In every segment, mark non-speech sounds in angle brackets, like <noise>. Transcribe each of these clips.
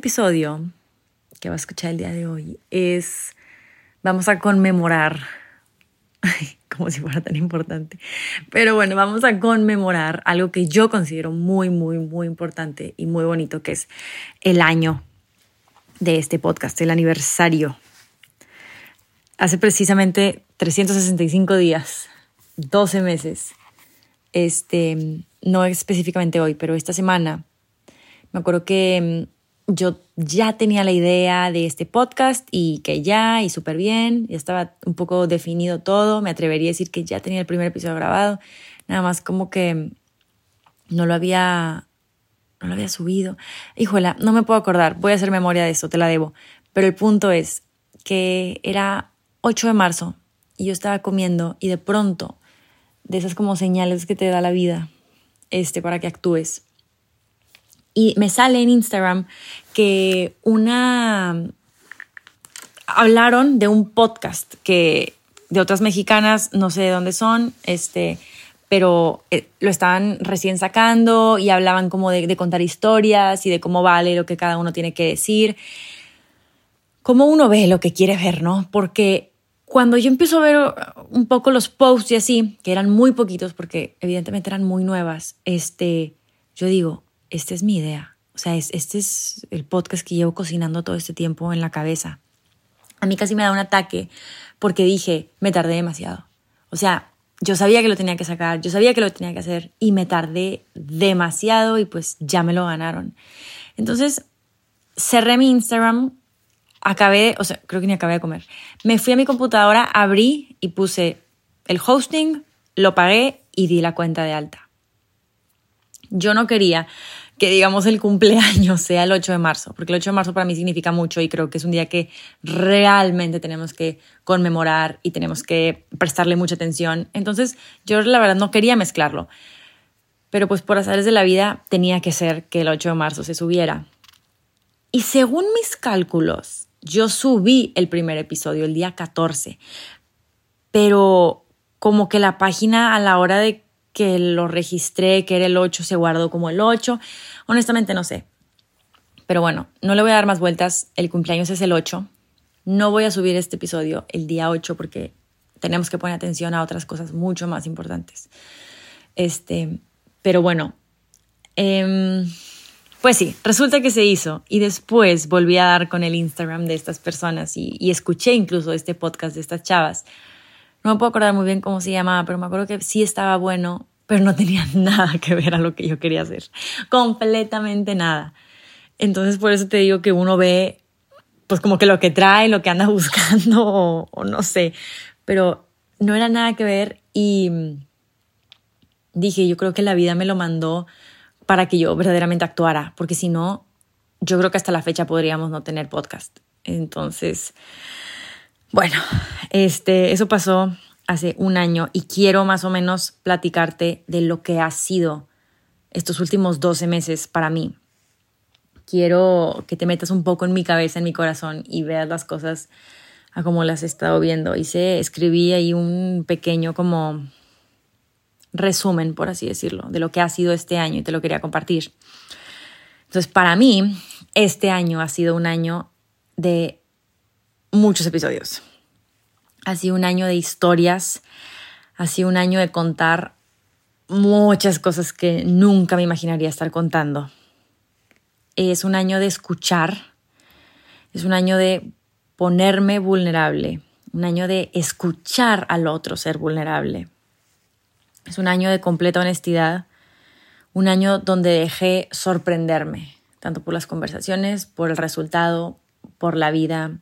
episodio que va a escuchar el día de hoy es, vamos a conmemorar, <laughs> como si fuera tan importante, pero bueno, vamos a conmemorar algo que yo considero muy, muy, muy importante y muy bonito, que es el año de este podcast, el aniversario. Hace precisamente 365 días, 12 meses, este, no específicamente hoy, pero esta semana, me acuerdo que mm, yo ya tenía la idea de este podcast y que ya, y súper bien, ya estaba un poco definido todo, me atrevería a decir que ya tenía el primer episodio grabado, nada más como que no lo había, no lo había subido. Híjola, no me puedo acordar, voy a hacer memoria de eso, te la debo, pero el punto es que era 8 de marzo y yo estaba comiendo y de pronto, de esas como señales que te da la vida, este, para que actúes. Y me sale en Instagram que una... Hablaron de un podcast que de otras mexicanas, no sé de dónde son, este, pero eh, lo estaban recién sacando y hablaban como de, de, contar historias y de cómo vale lo que cada uno tiene que decir. Cómo uno ve lo que quiere ver, ¿no? Porque cuando yo empiezo a ver un poco los posts y así, que eran muy poquitos porque evidentemente eran muy nuevas, este, yo digo, esta es mi idea. O sea, este es el podcast que llevo cocinando todo este tiempo en la cabeza. A mí casi me da un ataque porque dije, me tardé demasiado. O sea, yo sabía que lo tenía que sacar, yo sabía que lo tenía que hacer y me tardé demasiado y pues ya me lo ganaron. Entonces, cerré mi Instagram, acabé, o sea, creo que ni acabé de comer. Me fui a mi computadora, abrí y puse el hosting, lo pagué y di la cuenta de alta. Yo no quería que digamos el cumpleaños <laughs> sea el 8 de marzo, porque el 8 de marzo para mí significa mucho y creo que es un día que realmente tenemos que conmemorar y tenemos que prestarle mucha atención. Entonces yo la verdad no quería mezclarlo, pero pues por azares de la vida tenía que ser que el 8 de marzo se subiera. Y según mis cálculos, yo subí el primer episodio el día 14, pero como que la página a la hora de que lo registré, que era el 8, se guardó como el 8. Honestamente no sé. Pero bueno, no le voy a dar más vueltas. El cumpleaños es el 8. No voy a subir este episodio el día 8 porque tenemos que poner atención a otras cosas mucho más importantes. Este, pero bueno, eh, pues sí, resulta que se hizo y después volví a dar con el Instagram de estas personas y, y escuché incluso este podcast de estas chavas no me puedo acordar muy bien cómo se llamaba, pero me acuerdo que sí estaba bueno, pero no tenía <laughs> nada que ver a lo que yo quería hacer. Completamente nada. Entonces por eso te digo que uno ve pues como que lo que trae, lo que anda <laughs> buscando o, no sé, pero no era nada que ver y dije, yo creo que la vida me lo mandó para que yo verdaderamente actuara, porque si no, yo creo que hasta la fecha podríamos no tener podcast. Entonces, bueno, este, eso pasó hace un año y quiero más o menos platicarte de lo que ha sido estos últimos 12 meses para mí. Quiero que te metas un poco en mi cabeza, en mi corazón y veas las cosas a como las he estado viendo. Hice, escribí ahí un pequeño como resumen, por así decirlo, de lo que ha sido este año y te lo quería compartir. Entonces, para mí, este año ha sido un año de muchos episodios. Ha sido un año de historias, ha sido un año de contar muchas cosas que nunca me imaginaría estar contando. Es un año de escuchar, es un año de ponerme vulnerable, un año de escuchar al otro ser vulnerable. Es un año de completa honestidad, un año donde dejé sorprenderme, tanto por las conversaciones, por el resultado, por la vida,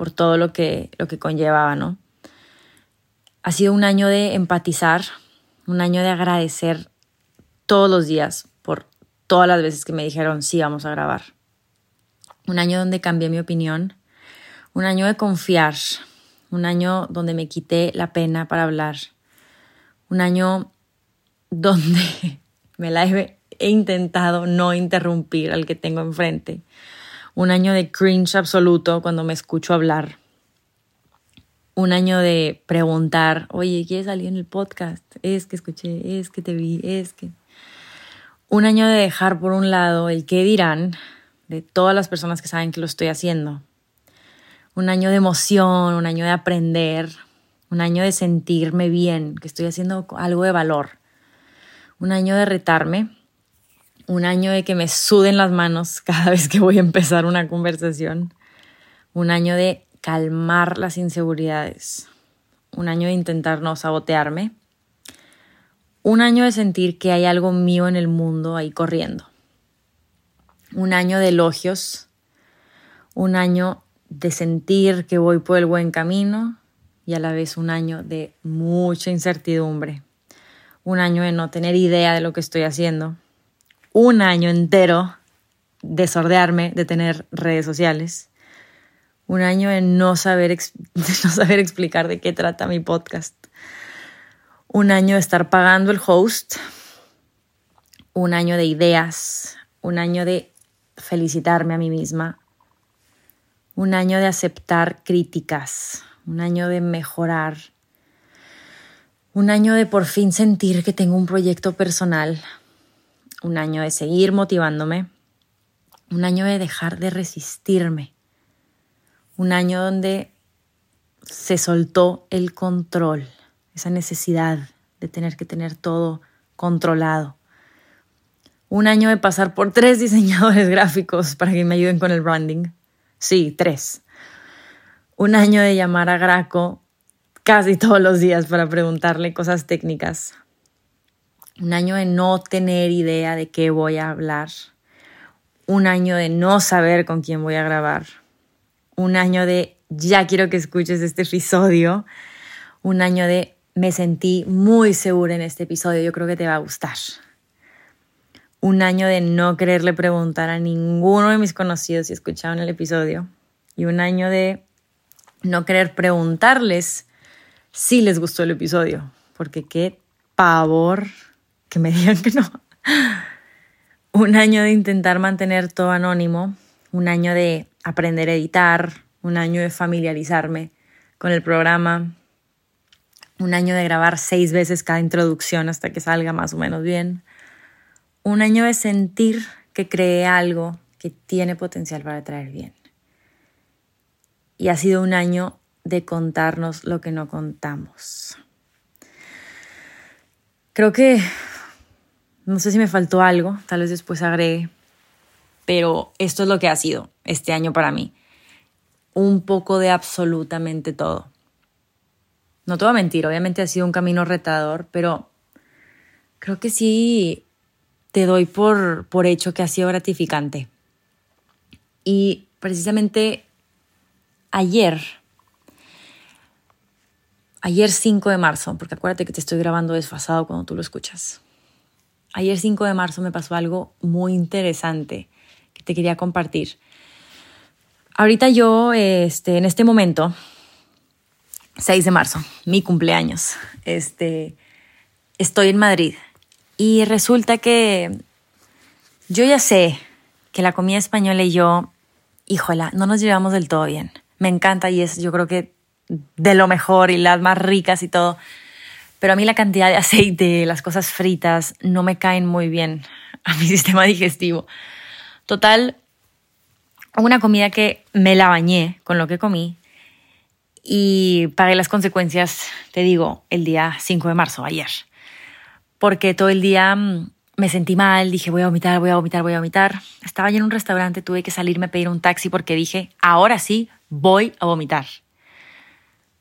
por todo lo que, lo que conllevaba, ¿no? Ha sido un año de empatizar, un año de agradecer todos los días por todas las veces que me dijeron sí, vamos a grabar. Un año donde cambié mi opinión, un año de confiar, un año donde me quité la pena para hablar, un año <laughs> donde me la he, he intentado no interrumpir al que tengo enfrente, un año de cringe absoluto cuando me escucho hablar, un año de preguntar, oye, ¿quieres salir en el podcast? Es que escuché, es que te vi, es que... Un año de dejar por un lado el qué dirán, de todas las personas que saben que lo estoy haciendo. Un año de emoción, un año de aprender, un año de sentirme bien, que estoy haciendo algo de valor. Un año de retarme, un año de que me suden las manos <laughs> cada vez que voy a empezar una conversación. Un año de calmar las inseguridades. Un año de intentar no sabotearme. Un año de sentir que hay algo mío en el mundo ahí corriendo. Un año de elogios. Un año de sentir que voy por el buen camino y a la vez un año de mucha incertidumbre. Un año de no tener idea de lo que estoy haciendo. Un año entero de sordearme, de tener redes sociales un año de no saber, <laughs> no saber explicar de qué trata mi podcast, un año de estar pagando el host, un año de ideas, un año de felicitarme a mí misma, un año de aceptar críticas, un año de mejorar, un año de por fin sentir que tengo un proyecto personal, un año de seguir motivándome, un año de dejar de resistirme un año donde se soltó el control, esa necesidad de tener que tener todo controlado. Un año de pasar por tres <laughs> diseñadores gráficos para que me ayuden con el branding. Sí, tres. Un año de llamar a Graco casi todos los días para preguntarle cosas técnicas. Un año de no tener idea de qué voy a hablar. Un año de no saber con quién voy a grabar un año de ya quiero que escuches este episodio, un año de me sentí muy segura en este episodio, yo creo que te va a gustar. Un año de no quererle preguntar a ninguno de mis conocidos si escucharon el episodio y un año de no querer preguntarles si les gustó el episodio, porque qué pavor que me <laughs> digan que no. Un año de intentar mantener todo anónimo, un año de aprender a editar, un año de familiarizarme con el programa, un año de grabar seis veces cada introducción hasta que salga más o menos bien, un año de sentir que creé algo que tiene potencial para traer bien. Y ha sido un año de contarnos lo que no contamos. Creo que, no sé si me faltó algo, tal vez después agregue, pero esto es lo que ha sido este año para mí. Un poco de absolutamente todo. No te a mentir, obviamente ha sido un camino retador, pero creo que sí te doy por, por hecho que ha sido gratificante. Y precisamente ayer, ayer 5 de marzo, porque acuérdate que te estoy grabando desfasado cuando tú lo escuchas. Ayer 5 de marzo me pasó algo muy interesante te quería compartir. Ahorita yo, este, en este momento, 6 de marzo, mi cumpleaños, este, estoy en Madrid y resulta que yo ya sé que la comida española y yo, híjola, no nos llevamos del todo bien. Me encanta y es yo creo que de lo mejor y las más ricas y todo. Pero a mí la cantidad de aceite, las cosas fritas, no me caen muy bien a mi <laughs> sistema digestivo. Total, una comida que me la bañé con lo que comí y pagué las consecuencias, te digo, el día 5 de marzo, ayer. Porque todo el día mm, me sentí mal, dije voy a vomitar, voy a vomitar, voy a vomitar. Estaba yo en un restaurante, tuve que salirme a pedir un taxi porque dije, ahora sí, voy a vomitar.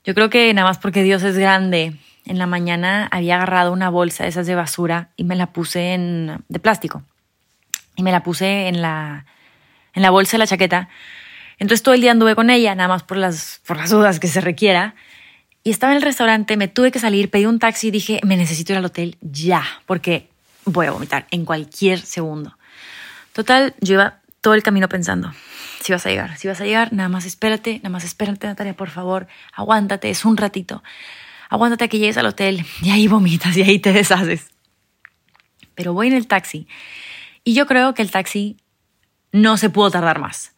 Yo creo que nada más porque Dios es grande. En la mañana había agarrado una bolsa de esas de basura y me la puse en, de plástico y me la puse en la, en la bolsa de la chaqueta. Entonces todo el día anduve con ella, nada más por las, por las dudas que se requiera. Y estaba en el restaurante, me tuve que salir, pedí un taxi y dije, me necesito ir al hotel ya, porque voy a vomitar en cualquier segundo. Total, yo iba todo el camino pensando, si vas a llegar, si vas a llegar, nada más espérate, nada más espérate, Natalia, por favor, aguántate, es un ratito. Aguántate que llegues al hotel <laughs> y ahí vomitas y ahí te deshaces. Pero voy en el taxi y yo creo que el taxi no se pudo tardar más.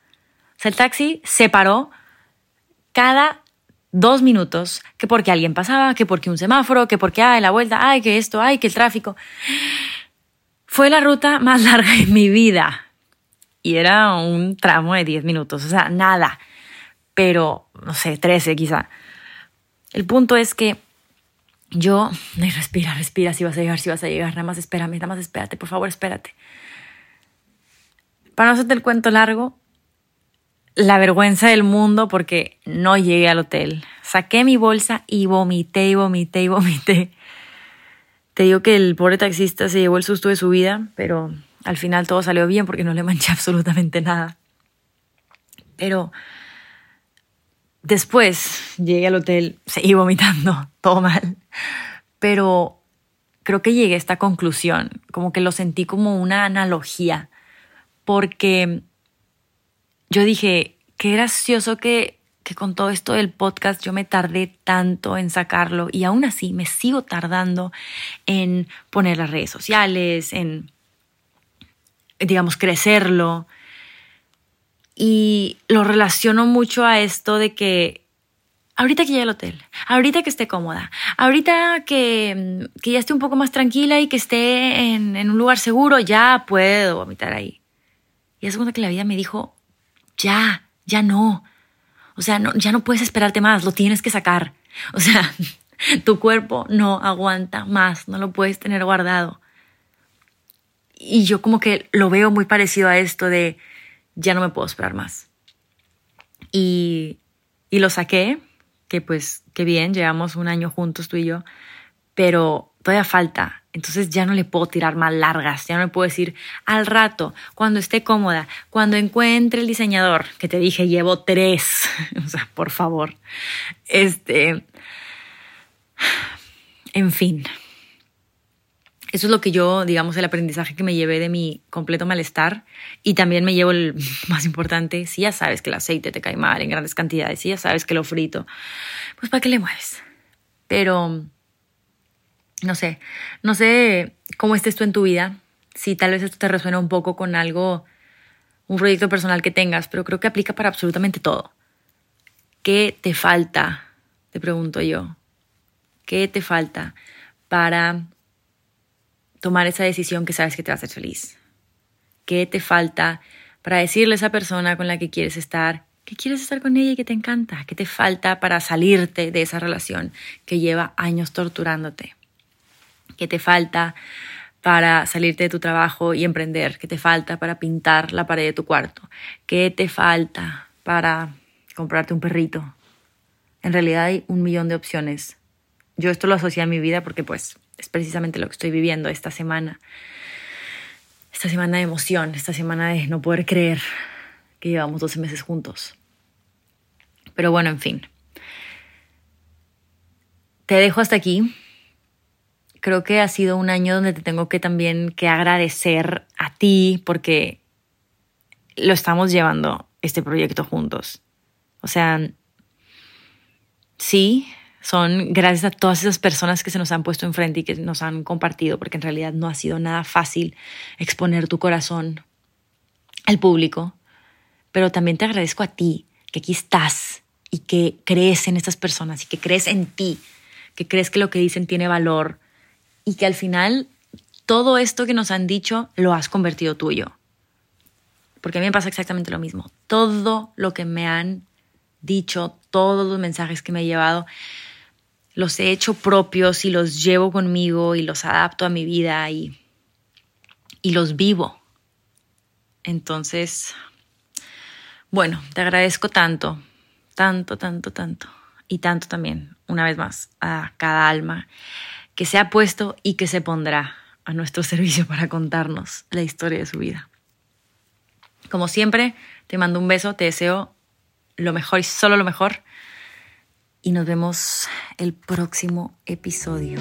O sea, el taxi se paró cada dos minutos, que porque alguien pasaba, que porque un semáforo, que porque, ay, la vuelta, ay, que esto, ay, que el tráfico. Fue la ruta más <laughs> larga de mi vida. y era un tramo de 10 minutos, o sea, nada, pero no sé, 13 quizá. El punto es que yo, respira, respira, si vas a llegar, si vas a llegar, nada más espérame, nada más espérate, por favor, espérate. Para no hacerte el cuento largo, la vergüenza del mundo porque no llegué al hotel. Saqué mi bolsa y vomité y vomité y vomité. Te digo que el pobre taxista se llevó el susto de su vida, pero al final todo salió bien porque no le manché <laughs> absolutamente nada. Pero después llegué al hotel, seguí vomitando, <laughs> todo mal. Pero creo que llegué a esta conclusión, como que lo sentí como una analogía, porque yo dije, qué gracioso que, que con todo esto del podcast yo me tardé tanto en sacarlo y aún así me sigo tardando en poner las redes sociales, en, digamos, crecerlo. Y lo relaciono mucho a esto de que ahorita que llegue al hotel, ahorita que esté cómoda, ahorita que, que ya esté un poco más tranquila y que esté en, en un lugar seguro, ya puedo vomitar ahí. Y es cuando que la vida me dijo, ya, ya no. O sea, no, ya no puedes esperarte más, lo tienes que sacar. <laughs> O sea, tu cuerpo no aguanta más, no lo puedes tener guardado. Y yo como que lo veo muy parecido a esto de ya no me puedo esperar más. Y, y lo saqué, que pues qué bien, llevamos un año juntos tú y yo, pero todavía falta entonces ya no le puedo tirar más largas, ya no le puedo decir al rato, cuando esté cómoda, cuando encuentre el diseñador, que te dije llevo tres, <laughs> o sea, por favor. Este, en fin. Eso es lo que yo, digamos, el aprendizaje que me llevé de mi completo malestar. Y también me llevo el <laughs> más importante, si ya sabes que el aceite te cae mal en grandes cantidades, si ya sabes que lo frito, pues ¿para qué le mueves? Pero no sé, no sé cómo estés tú en tu vida, si tal vez esto te resuena un poco con algo, un proyecto personal que tengas, pero creo que aplica para absolutamente todo. ¿Qué te falta? Te pregunto yo. ¿Qué te falta para tomar esa decisión que sabes que te va a hacer feliz? ¿Qué te falta para decirle a esa persona con la que quieres estar que quieres estar con ella y que te encanta? ¿Qué te falta para salirte de esa relación que lleva años torturándote? ¿Qué te falta para salirte de tu trabajo y emprender? ¿Qué te falta para pintar la pared de tu cuarto? ¿Qué te falta para comprarte un perrito? En realidad hay un millón de opciones. Yo esto lo asocié a mi vida porque pues es precisamente lo que estoy viviendo esta semana. Esta semana de emoción, esta semana de no poder creer que llevamos 12 meses juntos. Pero bueno, en fin. Te dejo hasta aquí creo que ha sido un año donde te tengo que también que agradecer a ti porque lo estamos llevando este proyecto juntos. O sea, sí, son gracias a todas esas personas que se nos han puesto enfrente y que nos han compartido, porque en realidad no ha sido nada fácil exponer tu corazón al público. Pero también te agradezco a ti, que aquí estás y que crees en estas personas y que crees en ti, que crees que lo que dicen tiene valor, y que al final todo esto que nos han dicho lo has convertido tuyo. Porque a mí me pasa exactamente lo mismo. Todo lo que me han dicho, todos los mensajes que me he llevado, los he hecho propios y los llevo conmigo y los adapto a mi vida y, y los vivo. Entonces, bueno, te agradezco tanto, tanto, tanto, tanto. Y tanto también, una vez más, a cada alma que se ha puesto y que se pondrá a nuestro <laughs> servicio para contarnos la historia de su vida. Como siempre, te mando un beso, te deseo lo mejor y solo lo mejor. Y nos vemos el próximo episodio.